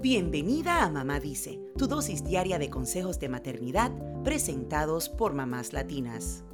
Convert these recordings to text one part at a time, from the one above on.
Bienvenida a Mamá Dice, tu dosis diaria de consejos de maternidad presentados por mamás latinas.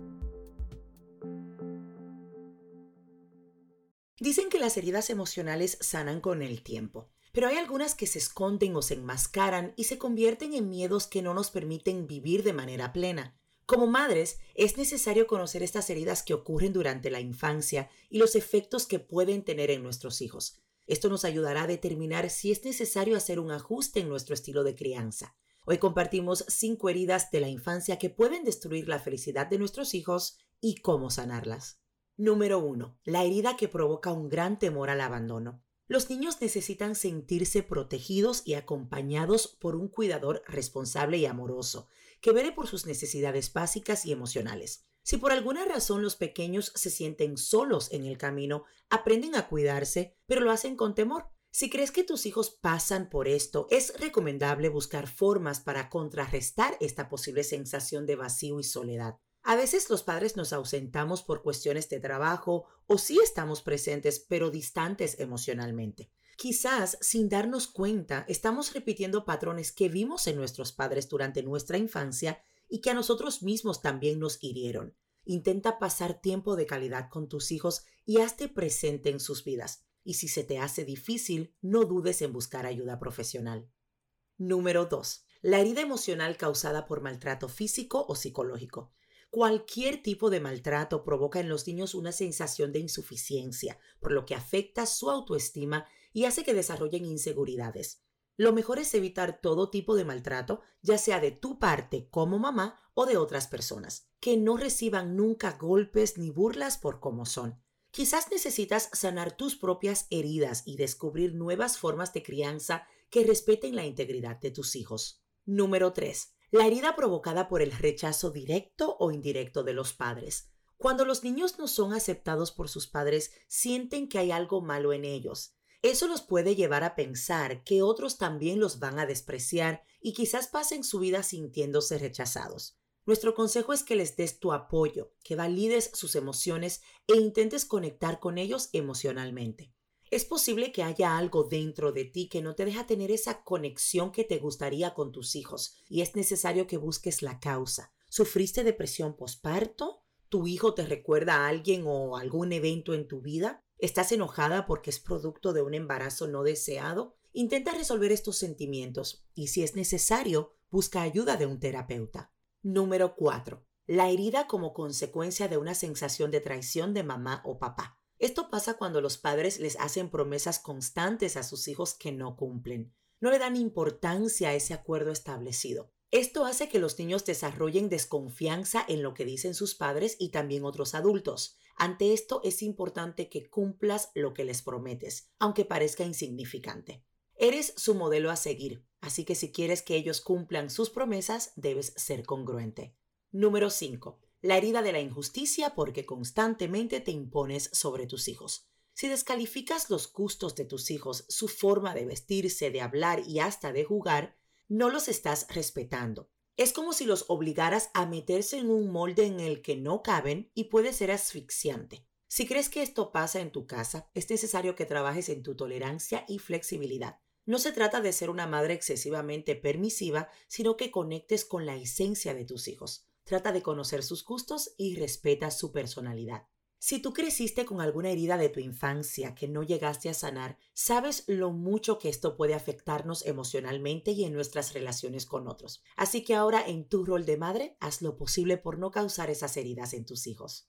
Dicen que las heridas emocionales sanan con el tiempo, pero hay algunas que se esconden o se enmascaran y se convierten en miedos que no nos permiten vivir de manera plena. Como madres, es necesario conocer estas heridas que ocurren durante la infancia y los efectos que pueden tener en nuestros hijos. Esto nos ayudará a determinar si es necesario hacer un ajuste en nuestro estilo de crianza. Hoy compartimos cinco heridas de la infancia que pueden destruir la felicidad de nuestros hijos y cómo sanarlas. Número 1. La herida que provoca un gran temor al abandono. Los niños necesitan sentirse protegidos y acompañados por un cuidador responsable y amoroso, que vele por sus necesidades básicas y emocionales. Si por alguna razón los pequeños se sienten solos en el camino, aprenden a cuidarse, pero lo hacen con temor. Si crees que tus hijos pasan por esto, es recomendable buscar formas para contrarrestar esta posible sensación de vacío y soledad. A veces los padres nos ausentamos por cuestiones de trabajo o sí estamos presentes pero distantes emocionalmente. Quizás sin darnos cuenta estamos repitiendo patrones que vimos en nuestros padres durante nuestra infancia y que a nosotros mismos también nos hirieron. Intenta pasar tiempo de calidad con tus hijos y hazte presente en sus vidas. Y si se te hace difícil, no dudes en buscar ayuda profesional. Número 2. La herida emocional causada por maltrato físico o psicológico. Cualquier tipo de maltrato provoca en los niños una sensación de insuficiencia, por lo que afecta su autoestima y hace que desarrollen inseguridades. Lo mejor es evitar todo tipo de maltrato, ya sea de tu parte como mamá o de otras personas. Que no reciban nunca golpes ni burlas por cómo son. Quizás necesitas sanar tus propias heridas y descubrir nuevas formas de crianza que respeten la integridad de tus hijos. Número 3. La herida provocada por el rechazo directo o indirecto de los padres. Cuando los niños no son aceptados por sus padres, sienten que hay algo malo en ellos. Eso los puede llevar a pensar que otros también los van a despreciar y quizás pasen su vida sintiéndose rechazados. Nuestro consejo es que les des tu apoyo, que valides sus emociones e intentes conectar con ellos emocionalmente. Es posible que haya algo dentro de ti que no te deja tener esa conexión que te gustaría con tus hijos y es necesario que busques la causa. ¿Sufriste depresión posparto? ¿Tu hijo te recuerda a alguien o algún evento en tu vida? ¿Estás enojada porque es producto de un embarazo no deseado? Intenta resolver estos sentimientos y si es necesario, busca ayuda de un terapeuta. Número 4. La herida como consecuencia de una sensación de traición de mamá o papá. Esto pasa cuando los padres les hacen promesas constantes a sus hijos que no cumplen. No le dan importancia a ese acuerdo establecido. Esto hace que los niños desarrollen desconfianza en lo que dicen sus padres y también otros adultos. Ante esto es importante que cumplas lo que les prometes, aunque parezca insignificante. Eres su modelo a seguir, así que si quieres que ellos cumplan sus promesas, debes ser congruente. Número 5. La herida de la injusticia porque constantemente te impones sobre tus hijos. Si descalificas los gustos de tus hijos, su forma de vestirse, de hablar y hasta de jugar, no los estás respetando. Es como si los obligaras a meterse en un molde en el que no caben y puede ser asfixiante. Si crees que esto pasa en tu casa, es necesario que trabajes en tu tolerancia y flexibilidad. No se trata de ser una madre excesivamente permisiva, sino que conectes con la esencia de tus hijos. Trata de conocer sus gustos y respeta su personalidad. Si tú creciste con alguna herida de tu infancia que no llegaste a sanar, sabes lo mucho que esto puede afectarnos emocionalmente y en nuestras relaciones con otros. Así que ahora en tu rol de madre, haz lo posible por no causar esas heridas en tus hijos.